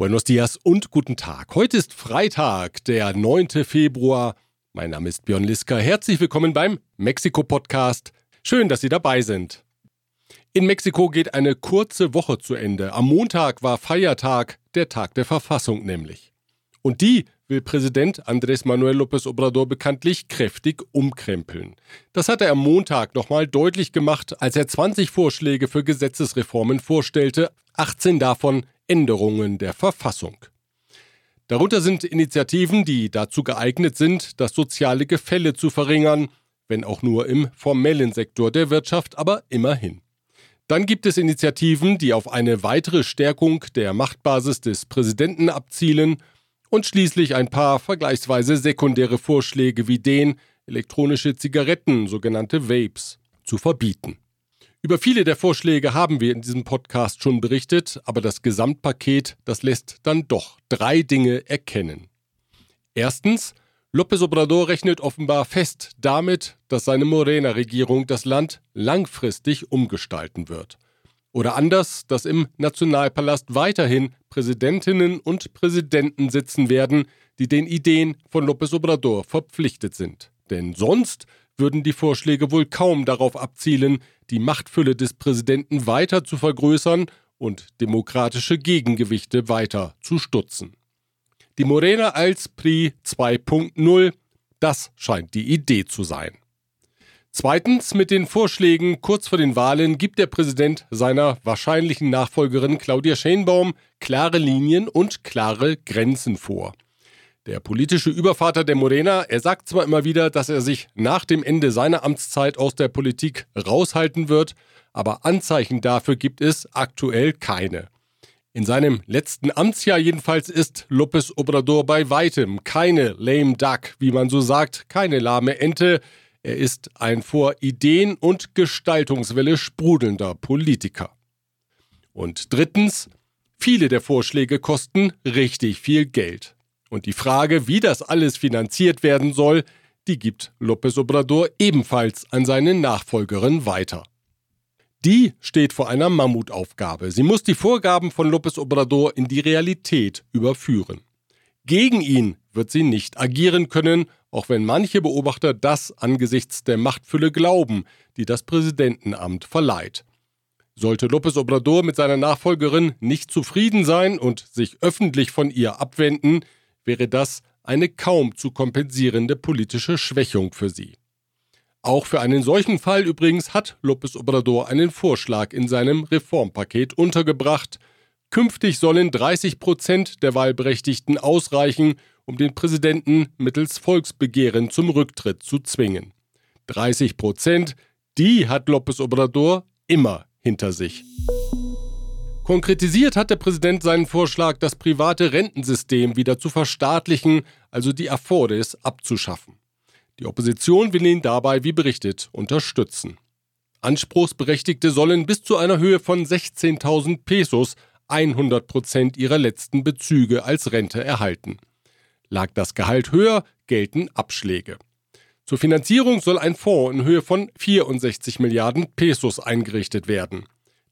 Buenos dias und guten Tag. Heute ist Freitag, der 9. Februar. Mein Name ist Björn Liska. Herzlich willkommen beim Mexiko-Podcast. Schön, dass Sie dabei sind. In Mexiko geht eine kurze Woche zu Ende. Am Montag war Feiertag, der Tag der Verfassung nämlich. Und die will Präsident Andrés Manuel López Obrador bekanntlich kräftig umkrempeln. Das hat er am Montag nochmal deutlich gemacht, als er 20 Vorschläge für Gesetzesreformen vorstellte, 18 davon Änderungen der Verfassung. Darunter sind Initiativen, die dazu geeignet sind, das soziale Gefälle zu verringern, wenn auch nur im formellen Sektor der Wirtschaft, aber immerhin. Dann gibt es Initiativen, die auf eine weitere Stärkung der Machtbasis des Präsidenten abzielen und schließlich ein paar vergleichsweise sekundäre Vorschläge wie den, elektronische Zigaretten, sogenannte Vapes, zu verbieten. Über viele der Vorschläge haben wir in diesem Podcast schon berichtet, aber das Gesamtpaket, das lässt dann doch drei Dinge erkennen. Erstens, López Obrador rechnet offenbar fest damit, dass seine Morena-Regierung das Land langfristig umgestalten wird. Oder anders, dass im Nationalpalast weiterhin Präsidentinnen und Präsidenten sitzen werden, die den Ideen von López Obrador verpflichtet sind. Denn sonst würden die Vorschläge wohl kaum darauf abzielen, die Machtfülle des Präsidenten weiter zu vergrößern und demokratische Gegengewichte weiter zu stutzen. Die Morena als PRI 2.0, das scheint die Idee zu sein. Zweitens, mit den Vorschlägen kurz vor den Wahlen gibt der Präsident seiner wahrscheinlichen Nachfolgerin Claudia Scheinbaum klare Linien und klare Grenzen vor. Der politische Übervater der Morena, er sagt zwar immer wieder, dass er sich nach dem Ende seiner Amtszeit aus der Politik raushalten wird, aber Anzeichen dafür gibt es aktuell keine. In seinem letzten Amtsjahr jedenfalls ist López Obrador bei weitem keine lame duck, wie man so sagt, keine lahme Ente. Er ist ein vor Ideen und Gestaltungswelle sprudelnder Politiker. Und drittens, viele der Vorschläge kosten richtig viel Geld. Und die Frage, wie das alles finanziert werden soll, die gibt López Obrador ebenfalls an seine Nachfolgerin weiter. Die steht vor einer Mammutaufgabe. Sie muss die Vorgaben von López Obrador in die Realität überführen. Gegen ihn wird sie nicht agieren können, auch wenn manche Beobachter das angesichts der Machtfülle glauben, die das Präsidentenamt verleiht. Sollte López Obrador mit seiner Nachfolgerin nicht zufrieden sein und sich öffentlich von ihr abwenden, wäre das eine kaum zu kompensierende politische Schwächung für sie. Auch für einen solchen Fall übrigens hat López Obrador einen Vorschlag in seinem Reformpaket untergebracht. Künftig sollen 30 Prozent der Wahlberechtigten ausreichen, um den Präsidenten mittels Volksbegehren zum Rücktritt zu zwingen. 30 Prozent, die hat López Obrador immer hinter sich. Konkretisiert hat der Präsident seinen Vorschlag, das private Rentensystem wieder zu verstaatlichen, also die Afores abzuschaffen. Die Opposition will ihn dabei, wie berichtet, unterstützen. Anspruchsberechtigte sollen bis zu einer Höhe von 16.000 Pesos 100 Prozent ihrer letzten Bezüge als Rente erhalten. Lag das Gehalt höher, gelten Abschläge. Zur Finanzierung soll ein Fonds in Höhe von 64 Milliarden Pesos eingerichtet werden.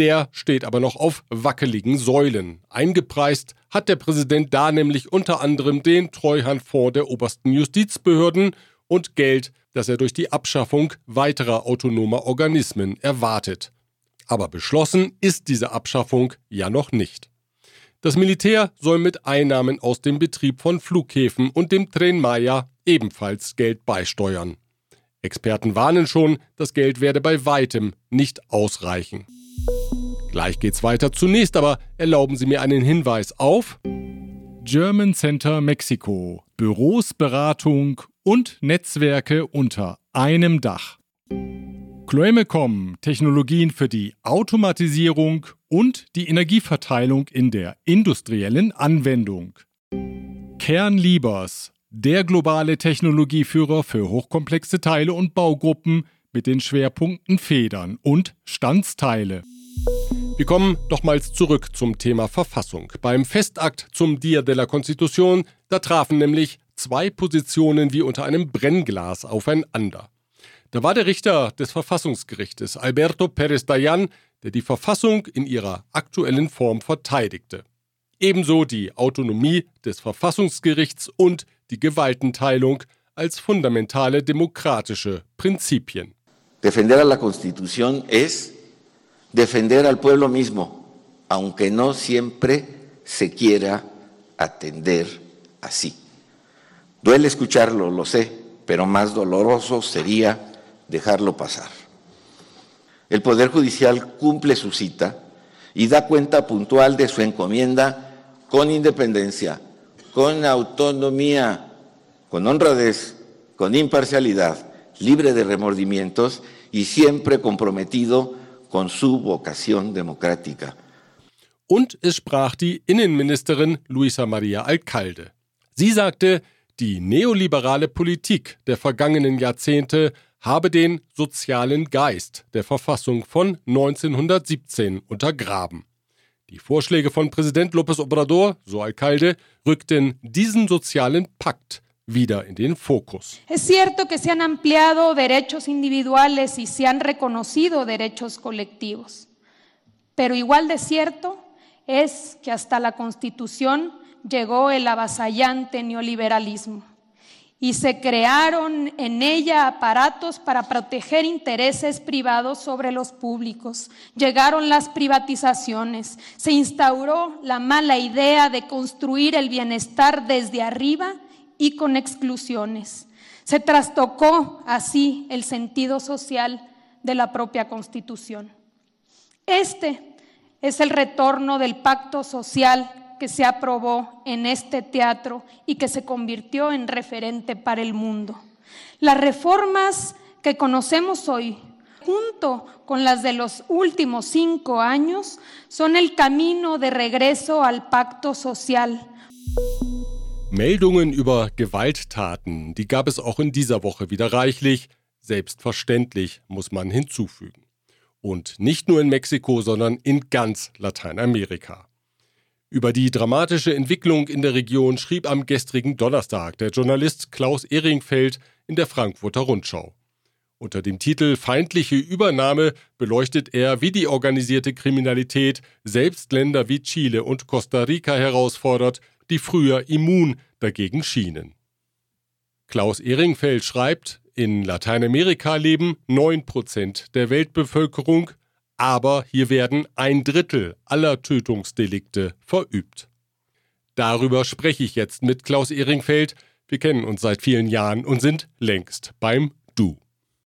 Der steht aber noch auf wackeligen Säulen. Eingepreist hat der Präsident da nämlich unter anderem den Treuhandfonds der obersten Justizbehörden und Geld, das er durch die Abschaffung weiterer autonomer Organismen erwartet. Aber beschlossen ist diese Abschaffung ja noch nicht. Das Militär soll mit Einnahmen aus dem Betrieb von Flughäfen und dem Tren Maya ebenfalls Geld beisteuern. Experten warnen schon, das Geld werde bei weitem nicht ausreichen. Gleich geht's weiter. Zunächst aber erlauben Sie mir einen Hinweis auf German Center Mexiko. Büros, Beratung und Netzwerke unter einem Dach. Chloemecom, Technologien für die Automatisierung und die Energieverteilung in der industriellen Anwendung. Kernliebers, der globale Technologieführer für hochkomplexe Teile und Baugruppen mit den Schwerpunkten Federn und Standsteile. Wir kommen nochmals zurück zum Thema Verfassung. Beim Festakt zum Dia de la Constitución, da trafen nämlich zwei Positionen wie unter einem Brennglas aufeinander. Da war der Richter des Verfassungsgerichtes, Alberto Pérez Dayan, der die Verfassung in ihrer aktuellen Form verteidigte. ebenso die Autonomie des Verfassungsgerichts und die Gewaltenteilung als fundamentale demokratische Prinzipien. Defender la Constitución es defender al pueblo mismo, aunque no siempre se quiera atender así. Duele escucharlo, lo sé, pero más doloroso sería dejarlo pasar. El Poder Judicial cumple su cita y da cuenta puntual de su encomienda con independencia, con autonomía, con honradez, con imparcialidad, libre de remordimientos y siempre comprometido con su vocación democrática. Und es sprach die Innenministerin Luisa Maria Alcalde. Sie sagte, die neoliberale Politik der vergangenen Jahrzehnte habe den sozialen Geist der Verfassung von 1917 untergraben. Die Vorschläge von Präsident López Obrador, so Alcalde, rückten diesen sozialen Pakt Es cierto que se han ampliado derechos individuales y se han reconocido derechos colectivos, pero igual de cierto es que hasta la Constitución llegó el avasallante neoliberalismo y se crearon en ella aparatos para proteger intereses privados sobre los públicos. Llegaron las privatizaciones, se instauró la mala idea de construir el bienestar desde arriba y con exclusiones. Se trastocó así el sentido social de la propia Constitución. Este es el retorno del pacto social que se aprobó en este teatro y que se convirtió en referente para el mundo. Las reformas que conocemos hoy, junto con las de los últimos cinco años, son el camino de regreso al pacto social. Meldungen über Gewalttaten, die gab es auch in dieser Woche wieder reichlich, selbstverständlich muss man hinzufügen. Und nicht nur in Mexiko, sondern in ganz Lateinamerika. Über die dramatische Entwicklung in der Region schrieb am gestrigen Donnerstag der Journalist Klaus Ehringfeld in der Frankfurter Rundschau. Unter dem Titel Feindliche Übernahme beleuchtet er, wie die organisierte Kriminalität selbst Länder wie Chile und Costa Rica herausfordert, die früher immun dagegen schienen. Klaus Ehringfeld schreibt, in Lateinamerika leben 9% der Weltbevölkerung, aber hier werden ein Drittel aller Tötungsdelikte verübt. Darüber spreche ich jetzt mit Klaus Ehringfeld. Wir kennen uns seit vielen Jahren und sind längst beim Du.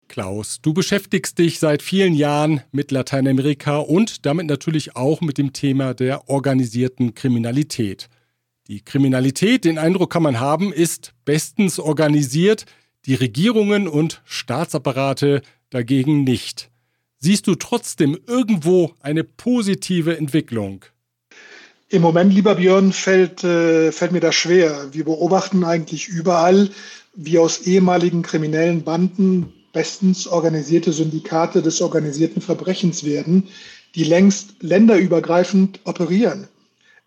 Klaus, du beschäftigst dich seit vielen Jahren mit Lateinamerika und damit natürlich auch mit dem Thema der organisierten Kriminalität. Die Kriminalität, den Eindruck kann man haben, ist bestens organisiert, die Regierungen und Staatsapparate dagegen nicht. Siehst du trotzdem irgendwo eine positive Entwicklung? Im Moment, lieber Björn, fällt, äh, fällt mir das schwer. Wir beobachten eigentlich überall, wie aus ehemaligen kriminellen Banden bestens organisierte Syndikate des organisierten Verbrechens werden, die längst länderübergreifend operieren.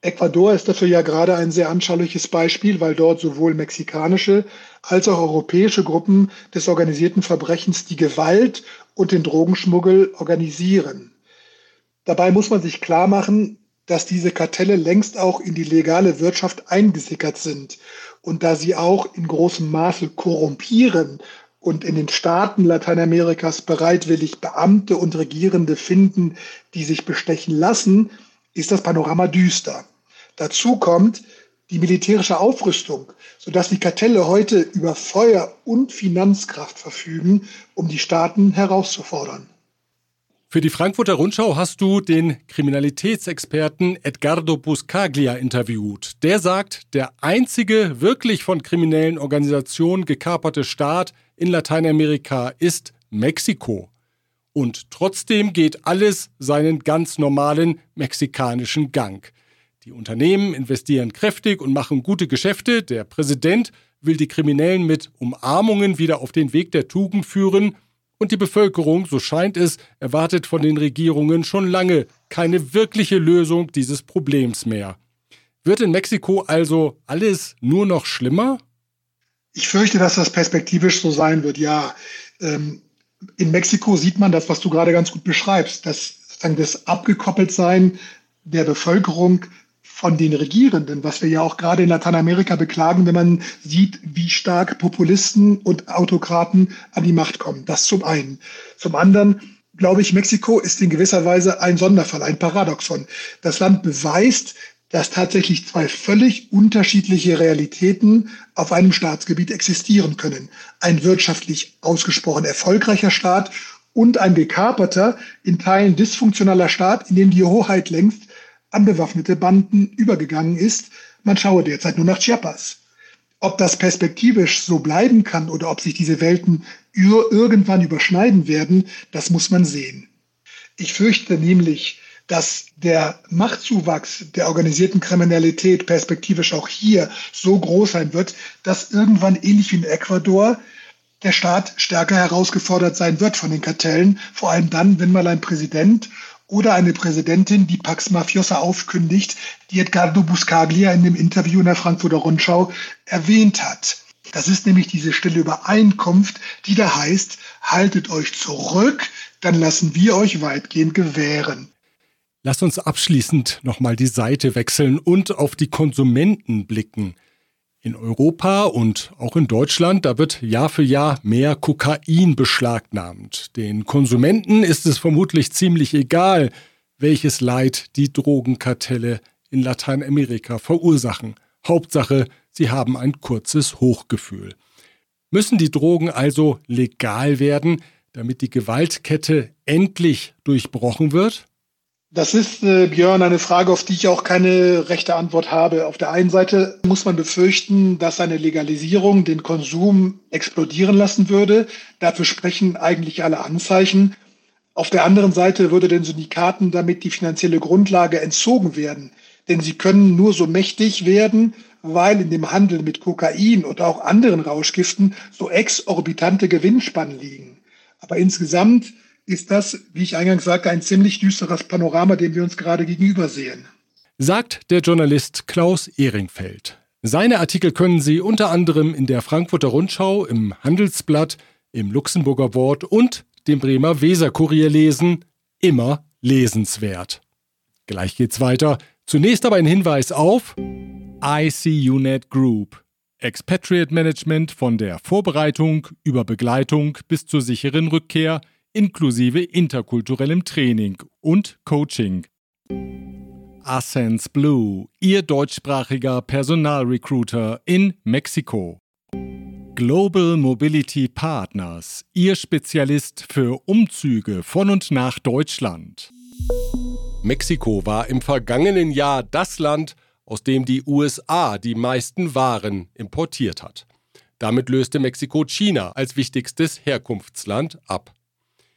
Ecuador ist dafür ja gerade ein sehr anschauliches Beispiel, weil dort sowohl mexikanische als auch europäische Gruppen des organisierten Verbrechens die Gewalt und den Drogenschmuggel organisieren. Dabei muss man sich klar machen, dass diese Kartelle längst auch in die legale Wirtschaft eingesickert sind und da sie auch in großem Maße korrumpieren und in den Staaten Lateinamerikas bereitwillig Beamte und Regierende finden, die sich bestechen lassen, ist das Panorama düster. Dazu kommt die militärische Aufrüstung, sodass die Kartelle heute über Feuer und Finanzkraft verfügen, um die Staaten herauszufordern. Für die Frankfurter Rundschau hast du den Kriminalitätsexperten Edgardo Buscaglia interviewt. Der sagt, der einzige wirklich von kriminellen Organisationen gekaperte Staat in Lateinamerika ist Mexiko. Und trotzdem geht alles seinen ganz normalen mexikanischen Gang. Die Unternehmen investieren kräftig und machen gute Geschäfte. Der Präsident will die Kriminellen mit Umarmungen wieder auf den Weg der Tugend führen. Und die Bevölkerung, so scheint es, erwartet von den Regierungen schon lange keine wirkliche Lösung dieses Problems mehr. Wird in Mexiko also alles nur noch schlimmer? Ich fürchte, dass das perspektivisch so sein wird, ja. Ähm, in Mexiko sieht man das, was du gerade ganz gut beschreibst, dass das Abgekoppeltsein der Bevölkerung von den Regierenden, was wir ja auch gerade in Lateinamerika beklagen, wenn man sieht, wie stark Populisten und Autokraten an die Macht kommen. Das zum einen. Zum anderen glaube ich, Mexiko ist in gewisser Weise ein Sonderfall, ein Paradoxon. Das Land beweist, dass tatsächlich zwei völlig unterschiedliche Realitäten auf einem Staatsgebiet existieren können. Ein wirtschaftlich ausgesprochen erfolgreicher Staat und ein gekaperter, in Teilen dysfunktionaler Staat, in dem die Hoheit längst an bewaffnete Banden übergegangen ist. Man schaue derzeit nur nach Chiapas. Ob das perspektivisch so bleiben kann oder ob sich diese Welten irgendwann überschneiden werden, das muss man sehen. Ich fürchte nämlich, dass der Machtzuwachs der organisierten Kriminalität perspektivisch auch hier so groß sein wird, dass irgendwann ähnlich wie in Ecuador der Staat stärker herausgefordert sein wird von den Kartellen, vor allem dann, wenn mal ein Präsident oder eine Präsidentin die Pax Mafiosa aufkündigt, die Edgardo Buscaglia in dem Interview in der Frankfurter Rundschau erwähnt hat. Das ist nämlich diese stille Übereinkunft, die da heißt, haltet euch zurück, dann lassen wir euch weitgehend gewähren. Lass uns abschließend nochmal die Seite wechseln und auf die Konsumenten blicken. In Europa und auch in Deutschland, da wird Jahr für Jahr mehr Kokain beschlagnahmt. Den Konsumenten ist es vermutlich ziemlich egal, welches Leid die Drogenkartelle in Lateinamerika verursachen. Hauptsache, sie haben ein kurzes Hochgefühl. Müssen die Drogen also legal werden, damit die Gewaltkette endlich durchbrochen wird? Das ist, äh, Björn, eine Frage, auf die ich auch keine rechte Antwort habe. Auf der einen Seite muss man befürchten, dass eine Legalisierung den Konsum explodieren lassen würde. Dafür sprechen eigentlich alle Anzeichen. Auf der anderen Seite würde den Syndikaten damit die finanzielle Grundlage entzogen werden. Denn sie können nur so mächtig werden, weil in dem Handel mit Kokain und auch anderen Rauschgiften so exorbitante Gewinnspannen liegen. Aber insgesamt ist das, wie ich eingangs sagte, ein ziemlich düsteres Panorama, dem wir uns gerade gegenüber sehen. Sagt der Journalist Klaus Ehringfeld. Seine Artikel können Sie unter anderem in der Frankfurter Rundschau, im Handelsblatt, im Luxemburger Wort und dem Bremer Weserkurier lesen. Immer lesenswert. Gleich geht's weiter. Zunächst aber ein Hinweis auf ICUNET Group. Expatriate Management von der Vorbereitung über Begleitung bis zur sicheren Rückkehr – inklusive interkulturellem Training und Coaching. Ascens Blue, Ihr deutschsprachiger Personalrecruiter in Mexiko. Global Mobility Partners, Ihr Spezialist für Umzüge von und nach Deutschland. Mexiko war im vergangenen Jahr das Land, aus dem die USA die meisten Waren importiert hat. Damit löste Mexiko China als wichtigstes Herkunftsland ab.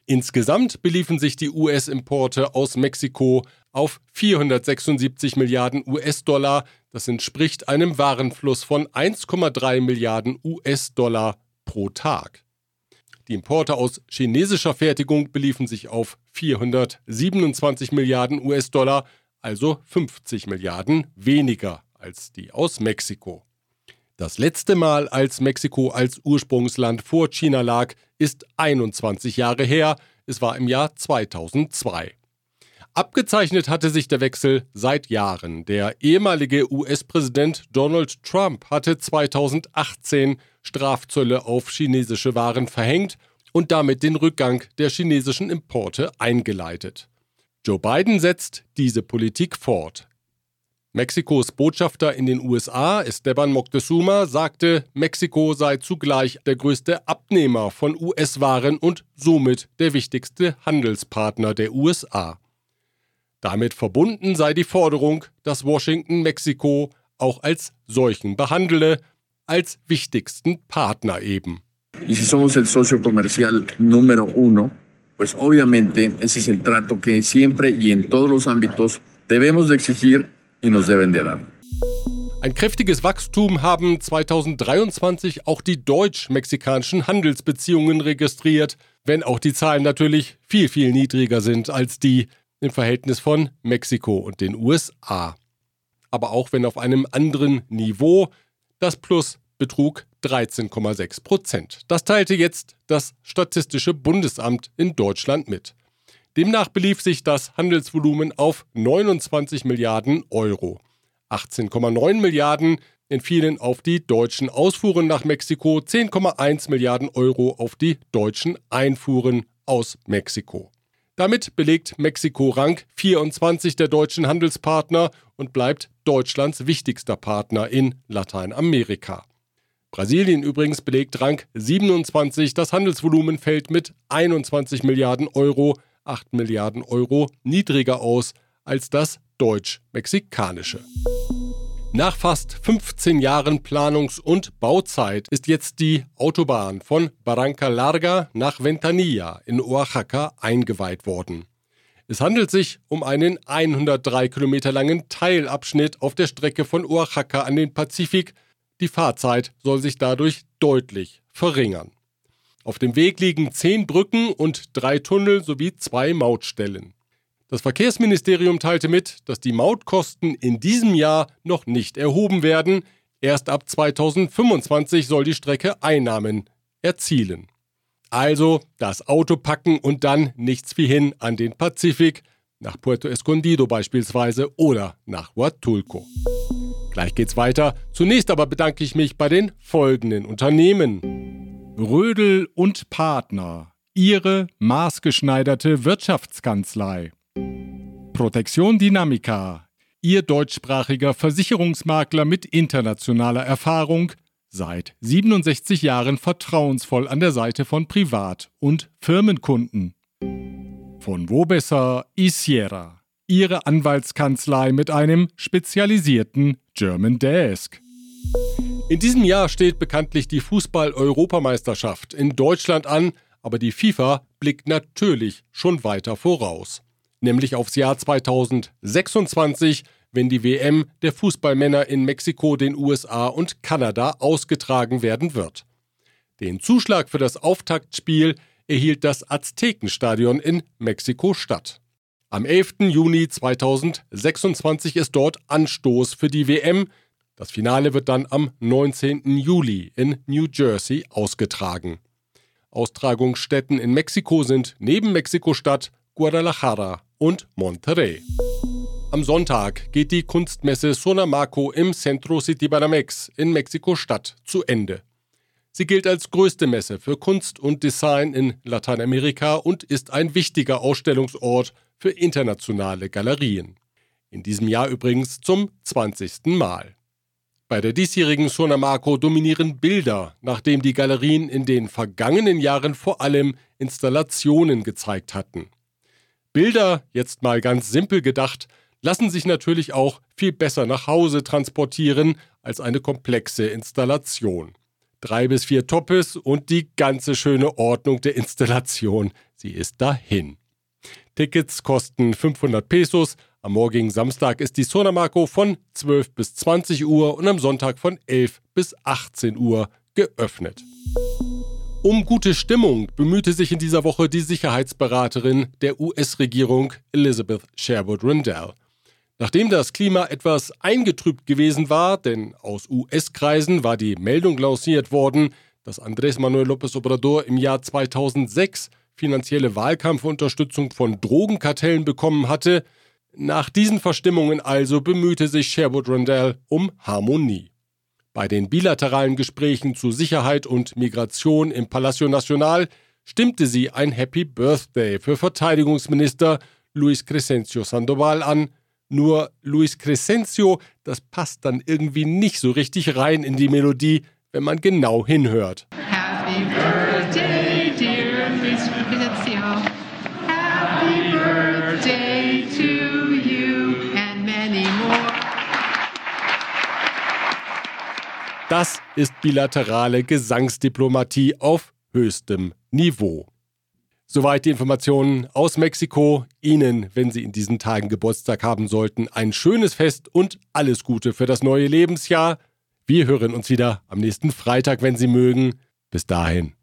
Insgesamt beliefen sich die US-Importe aus Mexiko auf 476 Milliarden US-Dollar. Das entspricht einem Warenfluss von 1,3 Milliarden US-Dollar pro Tag. Die Importe aus chinesischer Fertigung beliefen sich auf 427 Milliarden US-Dollar, also 50 Milliarden weniger als die aus Mexiko. Das letzte Mal, als Mexiko als Ursprungsland vor China lag, ist 21 Jahre her. Es war im Jahr 2002. Abgezeichnet hatte sich der Wechsel seit Jahren. Der ehemalige US-Präsident Donald Trump hatte 2018 Strafzölle auf chinesische Waren verhängt und damit den Rückgang der chinesischen Importe eingeleitet. Joe Biden setzt diese Politik fort. Mexikos Botschafter in den USA, Esteban Moctezuma, sagte, Mexiko sei zugleich der größte Abnehmer von US-Waren und somit der wichtigste Handelspartner der USA. Damit verbunden sei die Forderung, dass Washington Mexiko auch als solchen behandele, als wichtigsten Partner eben. Y si somos el socio comercial número uno, pues obviamente ese es el trato que siempre y en todos los ámbitos debemos de exigir y nos deben de. Ein kräftiges Wachstum haben 2023 auch die deutsch-mexikanischen Handelsbeziehungen registriert, wenn auch die Zahlen natürlich viel, viel niedriger sind als die im Verhältnis von Mexiko und den USA. Aber auch wenn auf einem anderen Niveau, das Plus betrug 13,6 Prozent. Das teilte jetzt das Statistische Bundesamt in Deutschland mit. Demnach belief sich das Handelsvolumen auf 29 Milliarden Euro. 18,9 Milliarden entfielen auf die deutschen Ausfuhren nach Mexiko, 10,1 Milliarden Euro auf die deutschen Einfuhren aus Mexiko. Damit belegt Mexiko Rang 24 der deutschen Handelspartner und bleibt Deutschlands wichtigster Partner in Lateinamerika. Brasilien übrigens belegt Rang 27. Das Handelsvolumen fällt mit 21 Milliarden Euro, 8 Milliarden Euro niedriger aus als das deutsch-mexikanische. Nach fast 15 Jahren Planungs- und Bauzeit ist jetzt die Autobahn von Barranca Larga nach Ventanilla in Oaxaca eingeweiht worden. Es handelt sich um einen 103 Kilometer langen Teilabschnitt auf der Strecke von Oaxaca an den Pazifik. Die Fahrzeit soll sich dadurch deutlich verringern. Auf dem Weg liegen zehn Brücken und drei Tunnel sowie zwei Mautstellen. Das Verkehrsministerium teilte mit, dass die Mautkosten in diesem Jahr noch nicht erhoben werden. Erst ab 2025 soll die Strecke Einnahmen erzielen. Also das Auto packen und dann nichts wie hin an den Pazifik, nach Puerto Escondido beispielsweise oder nach Huatulco. Gleich geht's weiter. Zunächst aber bedanke ich mich bei den folgenden Unternehmen. Rödel und Partner. Ihre maßgeschneiderte Wirtschaftskanzlei. Protection Dynamica, Ihr deutschsprachiger Versicherungsmakler mit internationaler Erfahrung, seit 67 Jahren vertrauensvoll an der Seite von Privat- und Firmenkunden. Von wo besser Isiera, Ihre Anwaltskanzlei mit einem spezialisierten German Desk. In diesem Jahr steht bekanntlich die Fußball-Europameisterschaft in Deutschland an, aber die FIFA blickt natürlich schon weiter voraus nämlich aufs Jahr 2026, wenn die WM der Fußballmänner in Mexiko, den USA und Kanada ausgetragen werden wird. Den Zuschlag für das Auftaktspiel erhielt das Aztekenstadion in Mexiko-Stadt. Am 11. Juni 2026 ist dort Anstoß für die WM. Das Finale wird dann am 19. Juli in New Jersey ausgetragen. Austragungsstätten in Mexiko sind neben Mexiko-Stadt Guadalajara und Monterrey. Am Sonntag geht die Kunstmesse Sonamaco im Centro City Banamex in Mexiko-Stadt zu Ende. Sie gilt als größte Messe für Kunst und Design in Lateinamerika und ist ein wichtiger Ausstellungsort für internationale Galerien. In diesem Jahr übrigens zum 20. Mal. Bei der diesjährigen Sonamaco dominieren Bilder, nachdem die Galerien in den vergangenen Jahren vor allem Installationen gezeigt hatten. Bilder, jetzt mal ganz simpel gedacht, lassen sich natürlich auch viel besser nach Hause transportieren als eine komplexe Installation. Drei bis vier Toppes und die ganze schöne Ordnung der Installation, sie ist dahin. Tickets kosten 500 Pesos. Am morgigen Samstag ist die Sonamaco von 12 bis 20 Uhr und am Sonntag von 11 bis 18 Uhr geöffnet. Um gute Stimmung bemühte sich in dieser Woche die Sicherheitsberaterin der US-Regierung Elizabeth Sherwood Rendell. Nachdem das Klima etwas eingetrübt gewesen war, denn aus US-Kreisen war die Meldung lanciert worden, dass Andrés Manuel López Obrador im Jahr 2006 finanzielle Wahlkampfunterstützung von Drogenkartellen bekommen hatte, nach diesen Verstimmungen also bemühte sich Sherwood Rendell um Harmonie. Bei den bilateralen Gesprächen zu Sicherheit und Migration im Palacio Nacional stimmte sie ein Happy Birthday für Verteidigungsminister Luis Crescencio Sandoval an. Nur Luis Crescencio, das passt dann irgendwie nicht so richtig rein in die Melodie, wenn man genau hinhört. Happy Birthday, Das ist bilaterale Gesangsdiplomatie auf höchstem Niveau. Soweit die Informationen aus Mexiko. Ihnen, wenn Sie in diesen Tagen Geburtstag haben sollten, ein schönes Fest und alles Gute für das neue Lebensjahr. Wir hören uns wieder am nächsten Freitag, wenn Sie mögen. Bis dahin.